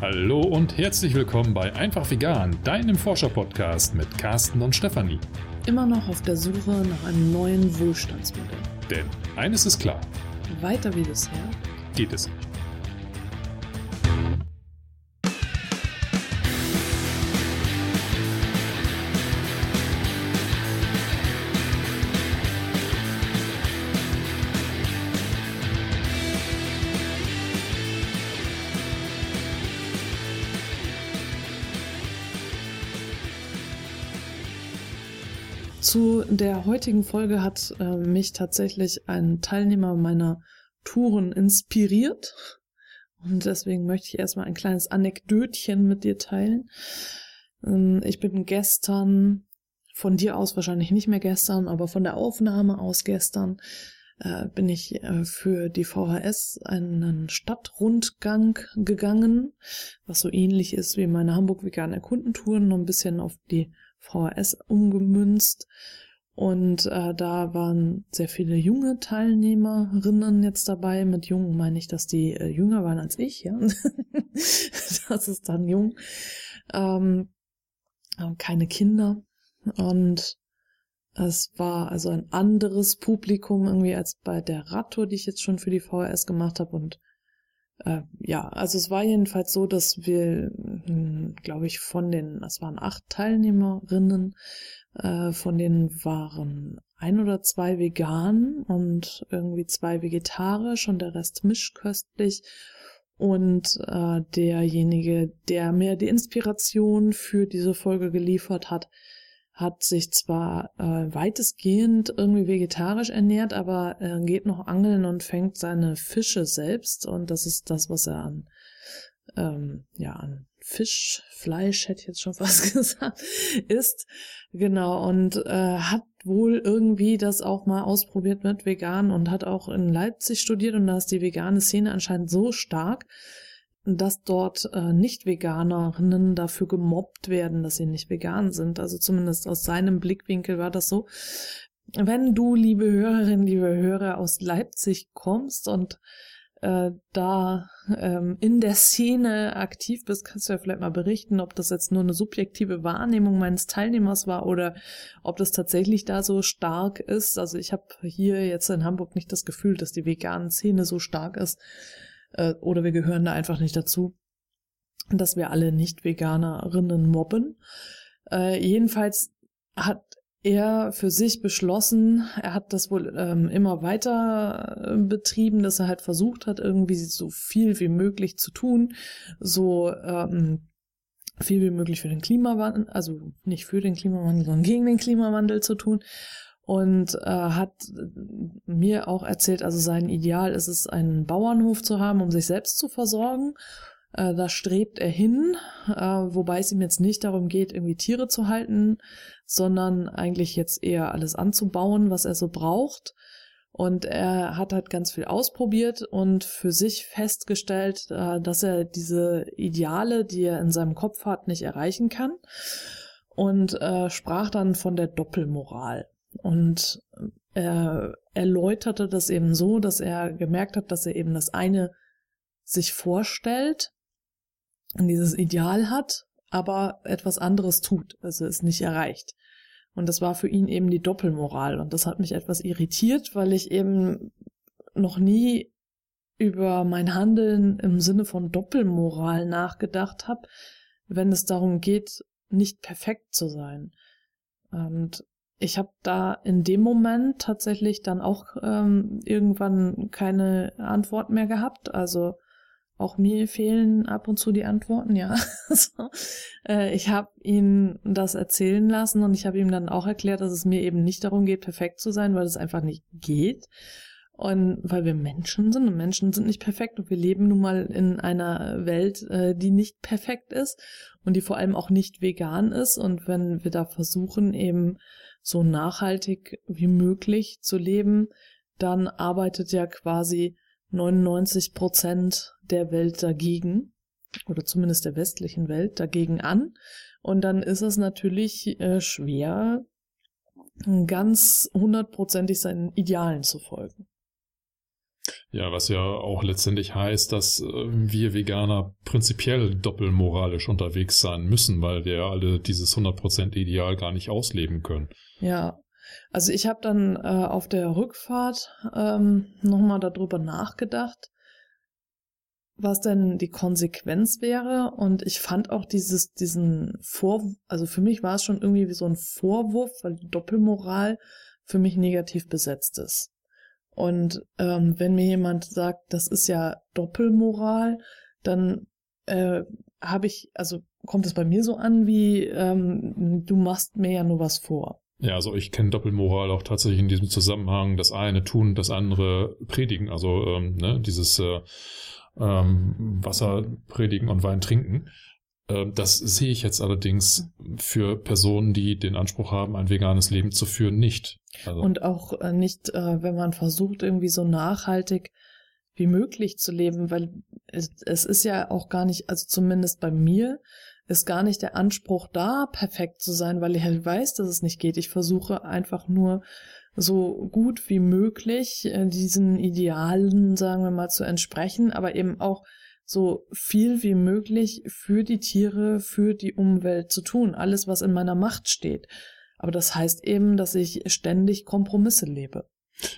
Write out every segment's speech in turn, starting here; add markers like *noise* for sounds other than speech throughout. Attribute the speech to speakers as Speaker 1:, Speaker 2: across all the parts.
Speaker 1: Hallo und herzlich willkommen bei Einfach Vegan, deinem Forscher-Podcast mit Carsten und Stefanie.
Speaker 2: Immer noch auf der Suche nach einem neuen Wohlstandsmodell.
Speaker 1: Denn eines ist klar:
Speaker 2: Weiter wie bisher
Speaker 1: geht es nicht.
Speaker 2: Zu der heutigen Folge hat äh, mich tatsächlich ein Teilnehmer meiner Touren inspiriert. Und deswegen möchte ich erstmal ein kleines Anekdötchen mit dir teilen. Ähm, ich bin gestern, von dir aus wahrscheinlich nicht mehr gestern, aber von der Aufnahme aus gestern, äh, bin ich äh, für die VHS einen Stadtrundgang gegangen, was so ähnlich ist wie meine Hamburg vegan Erkundentouren, nur ein bisschen auf die VHS umgemünzt. Und äh, da waren sehr viele junge Teilnehmerinnen jetzt dabei. Mit jung meine ich, dass die äh, jünger waren als ich, ja. *laughs* das ist dann jung. Ähm, keine Kinder. Und es war also ein anderes Publikum irgendwie als bei der Radtour, die ich jetzt schon für die VHS gemacht habe. Und äh, ja, also es war jedenfalls so, dass wir, hm, glaube ich, von den, es waren acht Teilnehmerinnen, äh, von denen waren ein oder zwei vegan und irgendwie zwei vegetarisch und der Rest mischköstlich. Und äh, derjenige, der mir die Inspiration für diese Folge geliefert hat, hat sich zwar äh, weitestgehend irgendwie vegetarisch ernährt, aber er geht noch angeln und fängt seine Fische selbst. Und das ist das, was er an ähm, ja an Fisch, Fleisch hätte ich jetzt schon *laughs* fast gesagt, isst. Genau. Und äh, hat wohl irgendwie das auch mal ausprobiert mit vegan und hat auch in Leipzig studiert. Und da ist die vegane Szene anscheinend so stark, dass dort äh, Nicht-Veganerinnen dafür gemobbt werden, dass sie nicht vegan sind. Also zumindest aus seinem Blickwinkel war das so. Wenn du, liebe Hörerinnen, liebe Hörer, aus Leipzig kommst und äh, da ähm, in der Szene aktiv bist, kannst du ja vielleicht mal berichten, ob das jetzt nur eine subjektive Wahrnehmung meines Teilnehmers war oder ob das tatsächlich da so stark ist. Also ich habe hier jetzt in Hamburg nicht das Gefühl, dass die veganen Szene so stark ist äh, oder wir gehören da einfach nicht dazu, dass wir alle Nicht-Veganerinnen mobben. Äh, jedenfalls hat er für sich beschlossen, er hat das wohl ähm, immer weiter äh, betrieben, dass er halt versucht hat, irgendwie so viel wie möglich zu tun, so ähm, viel wie möglich für den Klimawandel, also nicht für den Klimawandel, sondern gegen den Klimawandel zu tun und äh, hat mir auch erzählt, also sein Ideal ist es, einen Bauernhof zu haben, um sich selbst zu versorgen. Äh, da strebt er hin, äh, wobei es ihm jetzt nicht darum geht, irgendwie Tiere zu halten, sondern eigentlich jetzt eher alles anzubauen, was er so braucht. Und er hat halt ganz viel ausprobiert und für sich festgestellt, äh, dass er diese Ideale, die er in seinem Kopf hat, nicht erreichen kann. Und äh, sprach dann von der Doppelmoral. Und er erläuterte das eben so, dass er gemerkt hat, dass er eben das eine sich vorstellt und dieses Ideal hat, aber etwas anderes tut, also es nicht erreicht. Und das war für ihn eben die Doppelmoral. Und das hat mich etwas irritiert, weil ich eben noch nie über mein Handeln im Sinne von Doppelmoral nachgedacht habe, wenn es darum geht, nicht perfekt zu sein. Und ich habe da in dem Moment tatsächlich dann auch ähm, irgendwann keine Antwort mehr gehabt. Also auch mir fehlen ab und zu die Antworten, ja. *laughs* so. äh, ich habe ihn das erzählen lassen und ich habe ihm dann auch erklärt, dass es mir eben nicht darum geht, perfekt zu sein, weil es einfach nicht geht. Und weil wir Menschen sind und Menschen sind nicht perfekt und wir leben nun mal in einer Welt, äh, die nicht perfekt ist und die vor allem auch nicht vegan ist. Und wenn wir da versuchen, eben so nachhaltig wie möglich zu leben, dann arbeitet ja quasi 99 Prozent der Welt dagegen oder zumindest der westlichen Welt dagegen an. Und dann ist es natürlich äh, schwer, ganz hundertprozentig seinen Idealen zu folgen.
Speaker 1: Ja, was ja auch letztendlich heißt, dass äh, wir Veganer prinzipiell doppelmoralisch unterwegs sein müssen, weil wir ja alle dieses 100% Ideal gar nicht ausleben können.
Speaker 2: Ja, also ich habe dann äh, auf der Rückfahrt ähm, nochmal darüber nachgedacht, was denn die Konsequenz wäre. Und ich fand auch dieses, diesen Vorwurf, also für mich war es schon irgendwie wie so ein Vorwurf, weil Doppelmoral für mich negativ besetzt ist. Und ähm, wenn mir jemand sagt, das ist ja Doppelmoral, dann äh, habe ich, also kommt es bei mir so an, wie ähm, du machst mir ja nur was vor.
Speaker 1: Ja, also ich kenne Doppelmoral auch tatsächlich in diesem Zusammenhang, das eine tun, das andere predigen. Also ähm, ne, dieses äh, ähm, Wasser predigen und Wein trinken. Ähm, das sehe ich jetzt allerdings für Personen, die den Anspruch haben, ein veganes Leben zu führen, nicht.
Speaker 2: Also und auch äh, nicht, äh, wenn man versucht, irgendwie so nachhaltig wie möglich zu leben, weil es, ist ja auch gar nicht, also zumindest bei mir, ist gar nicht der Anspruch da, perfekt zu sein, weil ich halt weiß, dass es nicht geht. Ich versuche einfach nur so gut wie möglich äh, diesen Idealen, sagen wir mal, zu entsprechen, aber eben auch so viel wie möglich für die Tiere, für die Umwelt zu tun. Alles, was in meiner Macht steht. Aber das heißt eben, dass ich ständig Kompromisse lebe.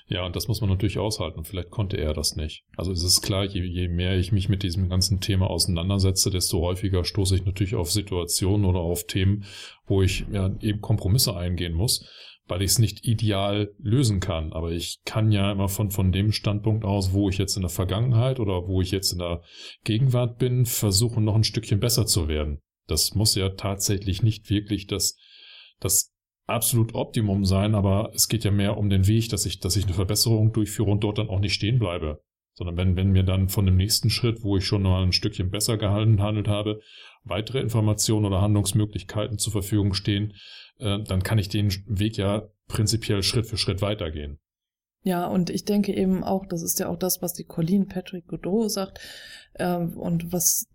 Speaker 1: Ja, und das muss man natürlich aushalten. Vielleicht konnte er das nicht. Also es ist klar, je, je mehr ich mich mit diesem ganzen Thema auseinandersetze, desto häufiger stoße ich natürlich auf Situationen oder auf Themen, wo ich ja eben Kompromisse eingehen muss weil ich es nicht ideal lösen kann. Aber ich kann ja immer von, von dem Standpunkt aus, wo ich jetzt in der Vergangenheit oder wo ich jetzt in der Gegenwart bin, versuchen, noch ein Stückchen besser zu werden. Das muss ja tatsächlich nicht wirklich das, das absolut Optimum sein, aber es geht ja mehr um den Weg, dass ich, dass ich eine Verbesserung durchführe und dort dann auch nicht stehen bleibe. Sondern wenn, wenn mir dann von dem nächsten Schritt, wo ich schon mal ein Stückchen besser gehandelt habe, weitere Informationen oder Handlungsmöglichkeiten zur Verfügung stehen, äh, dann kann ich den Weg ja prinzipiell Schritt für Schritt weitergehen.
Speaker 2: Ja, und ich denke eben auch, das ist ja auch das, was die Colleen Patrick Godot sagt ähm, und was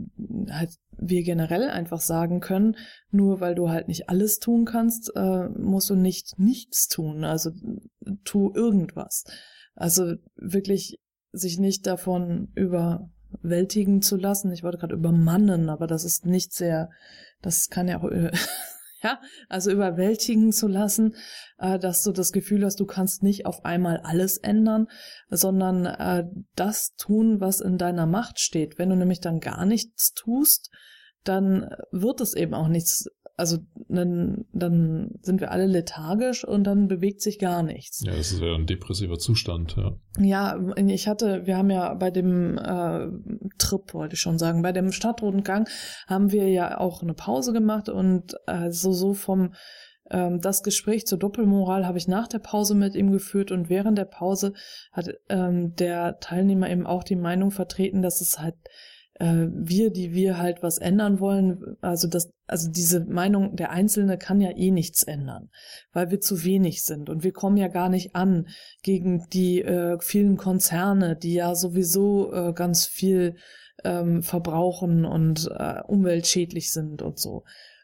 Speaker 2: halt wir generell einfach sagen können, nur weil du halt nicht alles tun kannst, äh, musst du nicht nichts tun, also tu irgendwas. Also wirklich sich nicht davon überwältigen zu lassen. Ich wollte gerade übermannen, aber das ist nicht sehr, das kann ja auch *laughs* ja, also überwältigen zu lassen, äh, dass du das Gefühl hast, du kannst nicht auf einmal alles ändern, sondern äh, das tun, was in deiner Macht steht. Wenn du nämlich dann gar nichts tust, dann wird es eben auch nichts also dann, dann sind wir alle lethargisch und dann bewegt sich gar nichts.
Speaker 1: Ja, das ist ja ein depressiver Zustand, ja.
Speaker 2: Ja, ich hatte, wir haben ja bei dem äh, Trip, wollte ich schon sagen, bei dem Stadtrundgang haben wir ja auch eine Pause gemacht und äh, so, so vom ähm, das Gespräch zur Doppelmoral habe ich nach der Pause mit ihm geführt und während der Pause hat ähm, der Teilnehmer eben auch die Meinung vertreten, dass es halt äh, wir, die wir halt was ändern wollen, also das, also diese Meinung, der Einzelne kann ja eh nichts ändern, weil wir zu wenig sind und wir kommen ja gar nicht an gegen die äh, vielen Konzerne, die ja sowieso äh, ganz viel ähm, verbrauchen und äh, umweltschädlich sind und so.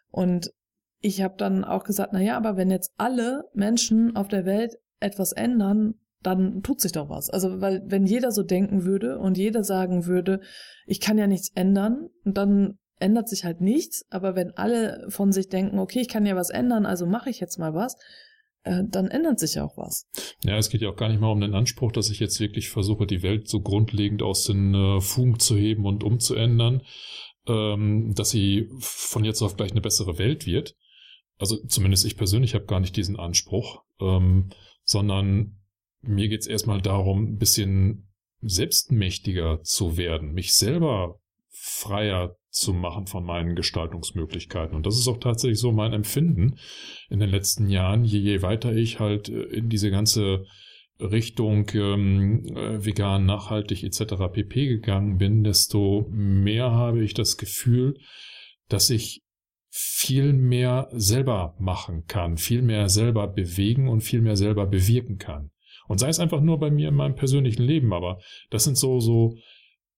Speaker 2: Und ich habe dann auch gesagt, na ja, aber wenn jetzt alle Menschen auf der Welt etwas ändern, dann tut sich doch was. Also, weil wenn jeder so denken würde und jeder sagen würde, ich kann ja nichts ändern, dann ändert sich halt nichts. Aber wenn alle von sich denken, okay, ich kann ja was ändern, also mache ich jetzt mal was, äh, dann ändert sich auch was.
Speaker 1: Ja, es geht ja auch gar nicht mal um den Anspruch, dass ich jetzt wirklich versuche, die Welt so grundlegend aus den äh, Fugen zu heben und umzuändern, ähm, dass sie von jetzt auf gleich eine bessere Welt wird. Also zumindest ich persönlich habe gar nicht diesen Anspruch, ähm, sondern mir geht's erstmal darum, ein bisschen selbstmächtiger zu werden, mich selber freier zu machen von meinen Gestaltungsmöglichkeiten. Und das ist auch tatsächlich so mein Empfinden in den letzten Jahren, je, je weiter ich halt äh, in diese ganze Richtung ähm, äh, vegan, nachhaltig etc. pp gegangen bin, desto mehr habe ich das Gefühl, dass ich viel mehr selber machen kann, viel mehr selber bewegen und viel mehr selber bewirken kann. Und sei es einfach nur bei mir in meinem persönlichen Leben, aber das sind so, so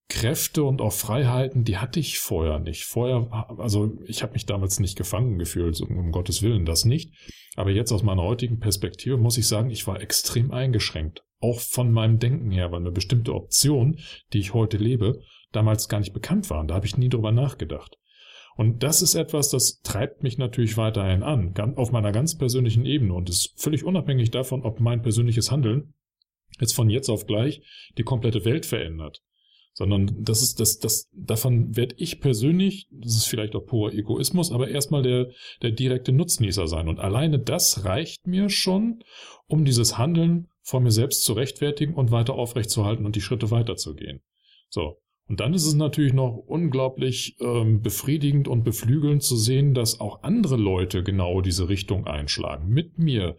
Speaker 1: Kräfte und auch Freiheiten, die hatte ich vorher nicht. Vorher, also ich habe mich damals nicht gefangen gefühlt, um Gottes Willen das nicht. Aber jetzt aus meiner heutigen Perspektive muss ich sagen, ich war extrem eingeschränkt. Auch von meinem Denken her, weil eine bestimmte Option, die ich heute lebe, damals gar nicht bekannt waren. Da habe ich nie drüber nachgedacht. Und das ist etwas, das treibt mich natürlich weiterhin an, auf meiner ganz persönlichen Ebene und ist völlig unabhängig davon, ob mein persönliches Handeln jetzt von jetzt auf gleich die komplette Welt verändert. Sondern das ist, das, das, davon werde ich persönlich, das ist vielleicht auch purer Egoismus, aber erstmal der, der direkte Nutznießer sein. Und alleine das reicht mir schon, um dieses Handeln vor mir selbst zu rechtfertigen und weiter aufrechtzuerhalten und die Schritte weiterzugehen. So. Und dann ist es natürlich noch unglaublich ähm, befriedigend und beflügelnd zu sehen, dass auch andere Leute genau diese Richtung einschlagen, mit mir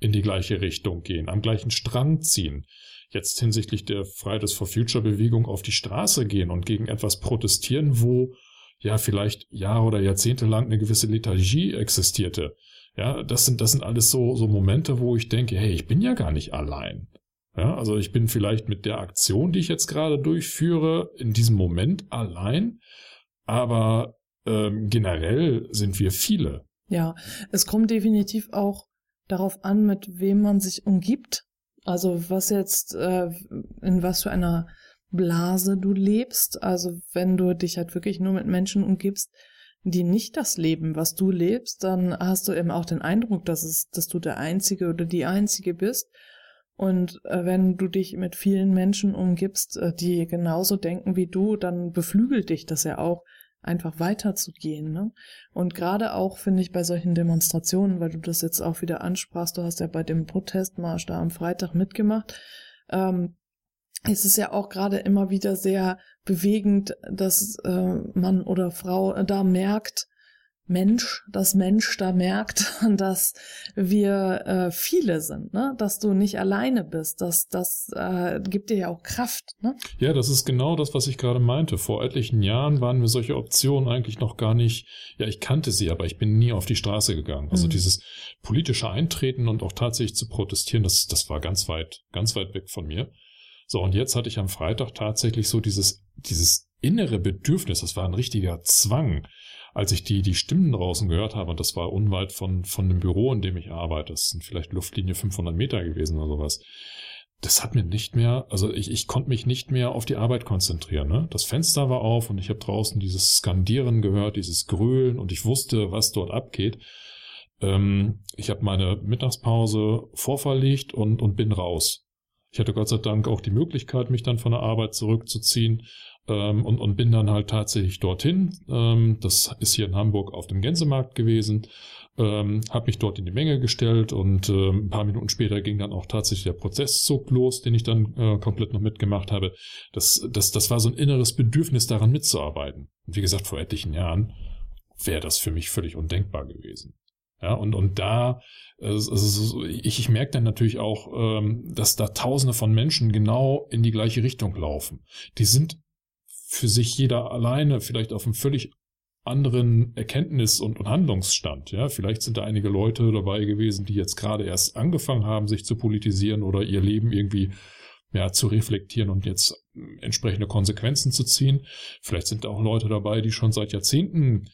Speaker 1: in die gleiche Richtung gehen, am gleichen Strang ziehen, jetzt hinsichtlich der Fridays for Future Bewegung auf die Straße gehen und gegen etwas protestieren, wo ja vielleicht Jahre oder Jahrzehnte lang eine gewisse Lethargie existierte. Ja, das sind, das sind alles so, so Momente, wo ich denke, hey, ich bin ja gar nicht allein. Ja, also ich bin vielleicht mit der Aktion, die ich jetzt gerade durchführe, in diesem Moment allein, aber ähm, generell sind wir viele.
Speaker 2: Ja, es kommt definitiv auch darauf an, mit wem man sich umgibt. Also was jetzt, äh, in was für einer Blase du lebst. Also wenn du dich halt wirklich nur mit Menschen umgibst, die nicht das leben, was du lebst, dann hast du eben auch den Eindruck, dass es, dass du der Einzige oder die Einzige bist. Und äh, wenn du dich mit vielen Menschen umgibst, äh, die genauso denken wie du, dann beflügelt dich das ja auch, einfach weiterzugehen. Ne? Und gerade auch, finde ich, bei solchen Demonstrationen, weil du das jetzt auch wieder ansprachst, du hast ja bei dem Protestmarsch da am Freitag mitgemacht, ähm, ist es ja auch gerade immer wieder sehr bewegend, dass äh, Mann oder Frau da merkt, Mensch, das Mensch da merkt, *laughs* dass wir äh, viele sind, ne? dass du nicht alleine bist. Das, das äh, gibt dir ja auch Kraft. Ne?
Speaker 1: Ja, das ist genau das, was ich gerade meinte. Vor etlichen Jahren waren mir solche Optionen eigentlich noch gar nicht, ja, ich kannte sie, aber ich bin nie auf die Straße gegangen. Also mhm. dieses politische Eintreten und auch tatsächlich zu protestieren, das, das war ganz weit, ganz weit weg von mir. So, und jetzt hatte ich am Freitag tatsächlich so dieses, dieses innere Bedürfnis, das war ein richtiger Zwang, als ich die, die Stimmen draußen gehört habe, und das war unweit von, von dem Büro, in dem ich arbeite, das sind vielleicht Luftlinie 500 Meter gewesen oder sowas, das hat mir nicht mehr, also ich, ich konnte mich nicht mehr auf die Arbeit konzentrieren. Ne? Das Fenster war auf und ich habe draußen dieses Skandieren gehört, dieses Grölen und ich wusste, was dort abgeht. Ähm, ich habe meine Mittagspause vorverlegt und, und bin raus. Ich hatte Gott sei Dank auch die Möglichkeit, mich dann von der Arbeit zurückzuziehen ähm, und, und bin dann halt tatsächlich dorthin. Ähm, das ist hier in Hamburg auf dem Gänsemarkt gewesen. Ähm, habe mich dort in die Menge gestellt und äh, ein paar Minuten später ging dann auch tatsächlich der Prozesszug los, den ich dann äh, komplett noch mitgemacht habe. Das, das, das war so ein inneres Bedürfnis daran mitzuarbeiten. Und wie gesagt, vor etlichen Jahren wäre das für mich völlig undenkbar gewesen. Ja, und, und da, also ich, ich merke dann natürlich auch, ähm, dass da tausende von Menschen genau in die gleiche Richtung laufen. Die sind für sich jeder alleine vielleicht auf einem völlig anderen Erkenntnis- und, und Handlungsstand. Ja, vielleicht sind da einige Leute dabei gewesen, die jetzt gerade erst angefangen haben, sich zu politisieren oder ihr Leben irgendwie ja, zu reflektieren und jetzt entsprechende Konsequenzen zu ziehen. Vielleicht sind da auch Leute dabei, die schon seit Jahrzehnten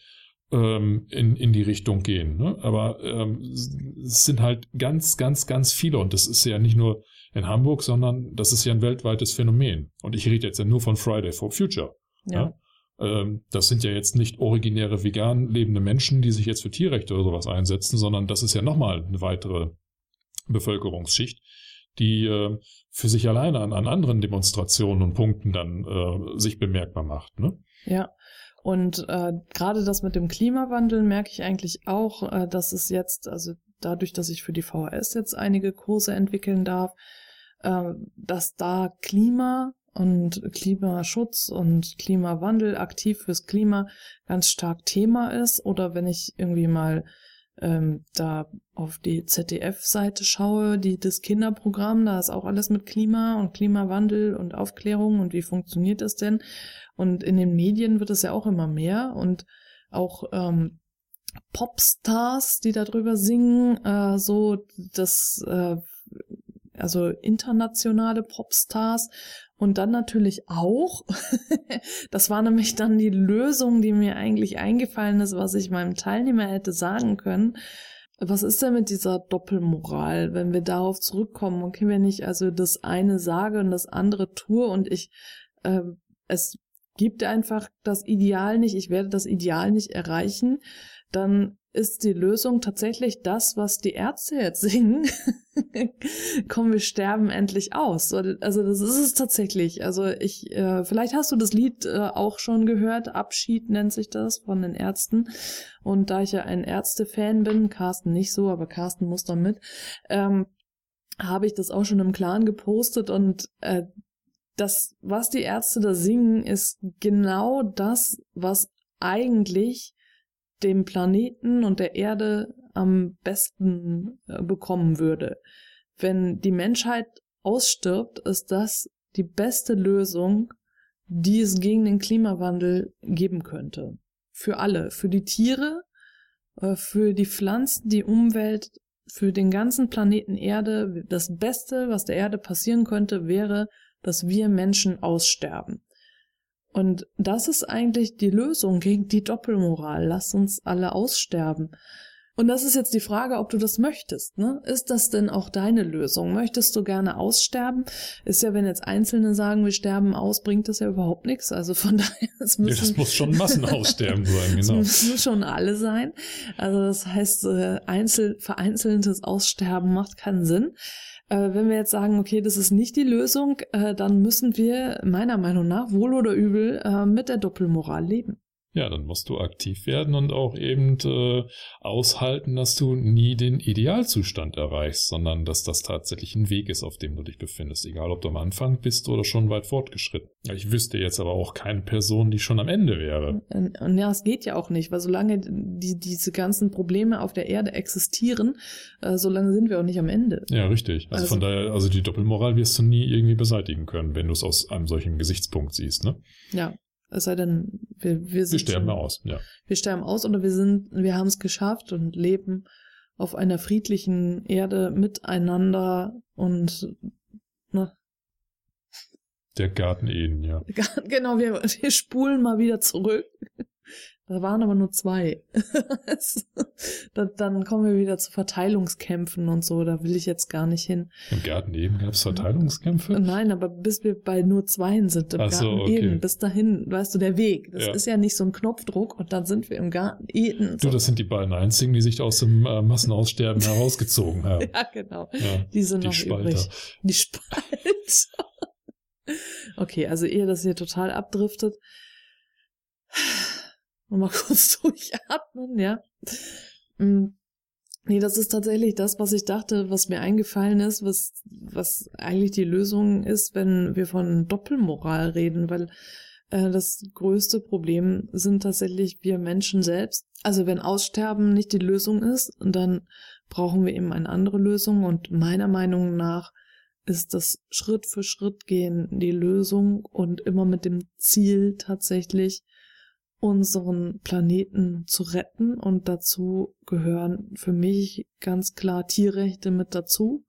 Speaker 1: ähm, in, in die Richtung gehen. Ne? Aber ähm, es sind halt ganz, ganz, ganz viele und das ist ja nicht nur in Hamburg, sondern das ist ja ein weltweites Phänomen. Und ich rede jetzt ja nur von Friday for Future. Ja. ja? Ähm, das sind ja jetzt nicht originäre vegan lebende Menschen, die sich jetzt für Tierrechte oder sowas einsetzen, sondern das ist ja nochmal eine weitere Bevölkerungsschicht, die äh, für sich alleine an, an anderen Demonstrationen und Punkten dann äh, sich bemerkbar macht. Ne?
Speaker 2: Ja. Und äh, gerade das mit dem Klimawandel merke ich eigentlich auch, äh, dass es jetzt, also dadurch, dass ich für die VHS jetzt einige Kurse entwickeln darf, dass da Klima und Klimaschutz und Klimawandel aktiv fürs Klima ganz stark Thema ist. Oder wenn ich irgendwie mal ähm, da auf die ZDF-Seite schaue, die das Kinderprogramm, da ist auch alles mit Klima und Klimawandel und Aufklärung und wie funktioniert das denn? Und in den Medien wird es ja auch immer mehr und auch ähm, Popstars, die darüber singen, äh, so das äh, also internationale Popstars Und dann natürlich auch, *laughs* das war nämlich dann die Lösung, die mir eigentlich eingefallen ist, was ich meinem Teilnehmer hätte sagen können. Was ist denn mit dieser Doppelmoral, wenn wir darauf zurückkommen? Okay, wenn ich also das eine sage und das andere tue und ich äh, es gibt einfach das Ideal nicht, ich werde das Ideal nicht erreichen, dann ist die Lösung tatsächlich das, was die Ärzte jetzt singen. *laughs* Komm, wir sterben endlich aus. Also das ist es tatsächlich. Also ich, äh, vielleicht hast du das Lied äh, auch schon gehört. Abschied nennt sich das von den Ärzten. Und da ich ja ein Ärzte-Fan bin, Carsten nicht so, aber Carsten muss da mit, ähm, habe ich das auch schon im Clan gepostet und äh, das, was die Ärzte da singen, ist genau das, was eigentlich dem Planeten und der Erde am besten äh, bekommen würde. Wenn die Menschheit ausstirbt, ist das die beste Lösung, die es gegen den Klimawandel geben könnte. Für alle, für die Tiere, äh, für die Pflanzen, die Umwelt, für den ganzen Planeten Erde. Das Beste, was der Erde passieren könnte, wäre, dass wir Menschen aussterben. Und das ist eigentlich die Lösung gegen die Doppelmoral. Lass uns alle aussterben. Und das ist jetzt die Frage, ob du das möchtest. Ne? Ist das denn auch deine Lösung? Möchtest du gerne aussterben? Ist ja, wenn jetzt Einzelne sagen, wir sterben aus, bringt das ja überhaupt nichts. Also von *laughs* daher,
Speaker 1: es müssen, ja, das muss schon Massenaussterben sein, *laughs* genau.
Speaker 2: Es müssen schon alle sein. Also das heißt, äh, einzel, vereinzeltes Aussterben macht keinen Sinn. Äh, wenn wir jetzt sagen, okay, das ist nicht die Lösung, äh, dann müssen wir meiner Meinung nach wohl oder übel mit der Doppelmoral leben.
Speaker 1: Ja, dann musst du aktiv werden und auch eben äh, aushalten, dass du nie den Idealzustand erreichst, sondern dass das tatsächlich ein Weg ist, auf dem du dich befindest, egal ob du am Anfang bist oder schon weit fortgeschritten. Ich wüsste jetzt aber auch keine Person, die schon am Ende wäre.
Speaker 2: Und ja, es geht ja auch nicht, weil solange die, diese ganzen Probleme auf der Erde existieren, äh, solange sind wir auch nicht am Ende.
Speaker 1: Ja, richtig. Also, also von daher, also die Doppelmoral wirst du nie irgendwie beseitigen können, wenn du es aus einem solchen Gesichtspunkt siehst, ne?
Speaker 2: Ja, es sei denn, wir, wir sind.
Speaker 1: Wir sterben schon, aus, ja.
Speaker 2: Wir sterben aus oder wir sind, wir haben es geschafft und leben auf einer friedlichen Erde miteinander und ne.
Speaker 1: Der Garten Eden, ja. *laughs*
Speaker 2: Genau, wir, wir spulen mal wieder zurück. Da waren aber nur zwei. *laughs* dann kommen wir wieder zu Verteilungskämpfen und so. Da will ich jetzt gar nicht hin.
Speaker 1: Im Garten Eden gab es Verteilungskämpfe?
Speaker 2: Nein, aber bis wir bei nur zweien sind im Ach Garten so, okay. Eden, bis dahin, weißt du, der Weg. Das ja. ist ja nicht so ein Knopfdruck und dann sind wir im Garten Eden.
Speaker 1: Du, das sind die beiden einzigen, die sich aus dem äh, Massenaussterben herausgezogen haben. *laughs*
Speaker 2: ja, genau. Ja, die sind die noch Spalter. übrig. Die Spalter. *laughs* okay, also ehe das hier total abdriftet Nochmal *laughs* kurz durchatmen, ja. Mm. Nee, das ist tatsächlich das, was ich dachte, was mir eingefallen ist, was, was eigentlich die Lösung ist, wenn wir von Doppelmoral reden, weil äh, das größte Problem sind tatsächlich wir Menschen selbst. Also wenn Aussterben nicht die Lösung ist, dann brauchen wir eben eine andere Lösung und meiner Meinung nach ist das Schritt für Schritt gehen die Lösung und immer mit dem Ziel tatsächlich unseren Planeten zu retten. Und dazu gehören für mich ganz klar Tierrechte mit dazu.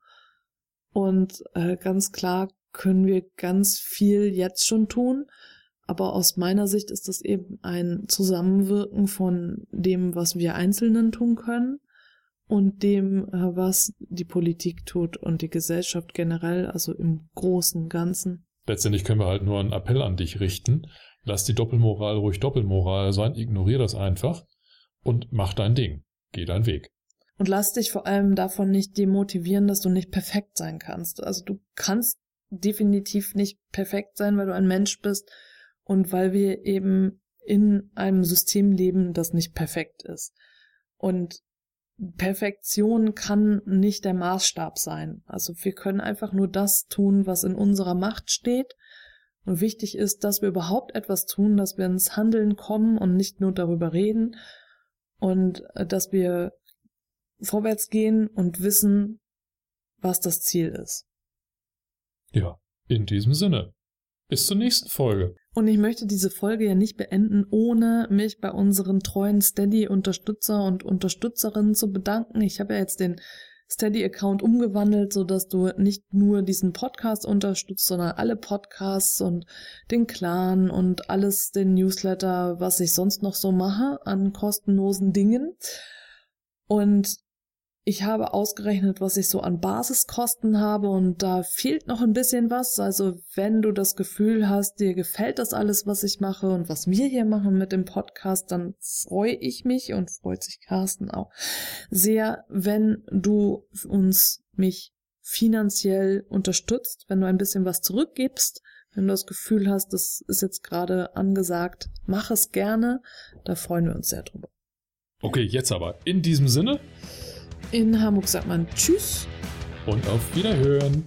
Speaker 2: Und äh, ganz klar können wir ganz viel jetzt schon tun, aber aus meiner Sicht ist das eben ein Zusammenwirken von dem, was wir Einzelnen tun können und dem, äh, was die Politik tut und die Gesellschaft generell, also im großen Ganzen.
Speaker 1: Letztendlich können wir halt nur einen Appell an dich richten, Lass die Doppelmoral ruhig Doppelmoral sein, ignorier das einfach und mach dein Ding. Geh deinen Weg.
Speaker 2: Und lass dich vor allem davon nicht demotivieren, dass du nicht perfekt sein kannst. Also du kannst definitiv nicht perfekt sein, weil du ein Mensch bist und weil wir eben in einem System leben, das nicht perfekt ist. Und Perfektion kann nicht der Maßstab sein. Also wir können einfach nur das tun, was in unserer Macht steht und wichtig ist, dass wir überhaupt etwas tun, dass wir ins Handeln kommen und nicht nur darüber reden und äh, dass wir vorwärts gehen und wissen, was das Ziel ist.
Speaker 1: Ja, in diesem Sinne. Bis zur nächsten Folge.
Speaker 2: Und ich möchte diese Folge ja nicht beenden, ohne mich bei unseren treuen Steady-Unterstützer und Unterstützerinnen zu bedanken. Ich habe ja jetzt den Steady-Account umgewandelt, so dass du nicht nur diesen Podcast unterstützt, sondern alle Podcasts und den Clan und alles, den Newsletter, was ich sonst noch so mache an kostenlosen Dingen. Und ich habe ausgerechnet, was ich so an Basiskosten habe und da fehlt noch ein bisschen was. Also wenn du das Gefühl hast, dir gefällt das alles, was ich mache und was wir hier machen mit dem Podcast, dann freue ich mich und freut sich Carsten auch sehr, wenn du uns mich finanziell unterstützt, wenn du ein bisschen was zurückgibst, wenn du das Gefühl hast, das ist jetzt gerade angesagt, mach es gerne. Da freuen wir uns sehr drüber.
Speaker 1: Okay, jetzt aber in diesem Sinne.
Speaker 2: In Hamburg sagt man Tschüss.
Speaker 1: Und auf Wiederhören.